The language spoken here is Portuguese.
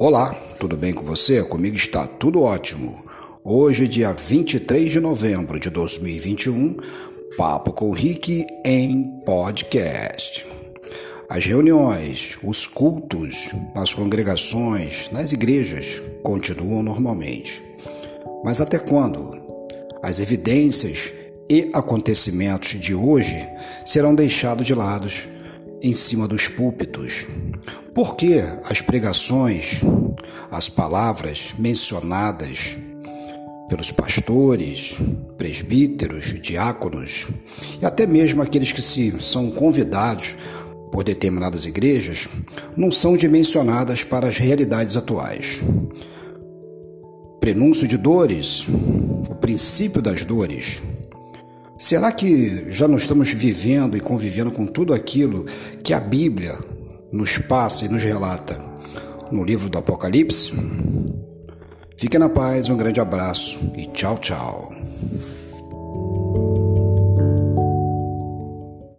Olá, tudo bem com você? Comigo está tudo ótimo. Hoje, dia 23 de novembro de 2021, Papo com Rick em podcast. As reuniões, os cultos nas congregações, nas igrejas continuam normalmente. Mas até quando? As evidências e acontecimentos de hoje serão deixados de lado em cima dos púlpitos porque as pregações, as palavras mencionadas pelos pastores, presbíteros, diáconos e até mesmo aqueles que se são convidados por determinadas igrejas não são dimensionadas para as realidades atuais. Prenúncio de dores, o princípio das dores. Será que já não estamos vivendo e convivendo com tudo aquilo que a Bíblia nos passa e nos relata no livro do Apocalipse? Fique na paz, um grande abraço e tchau, tchau.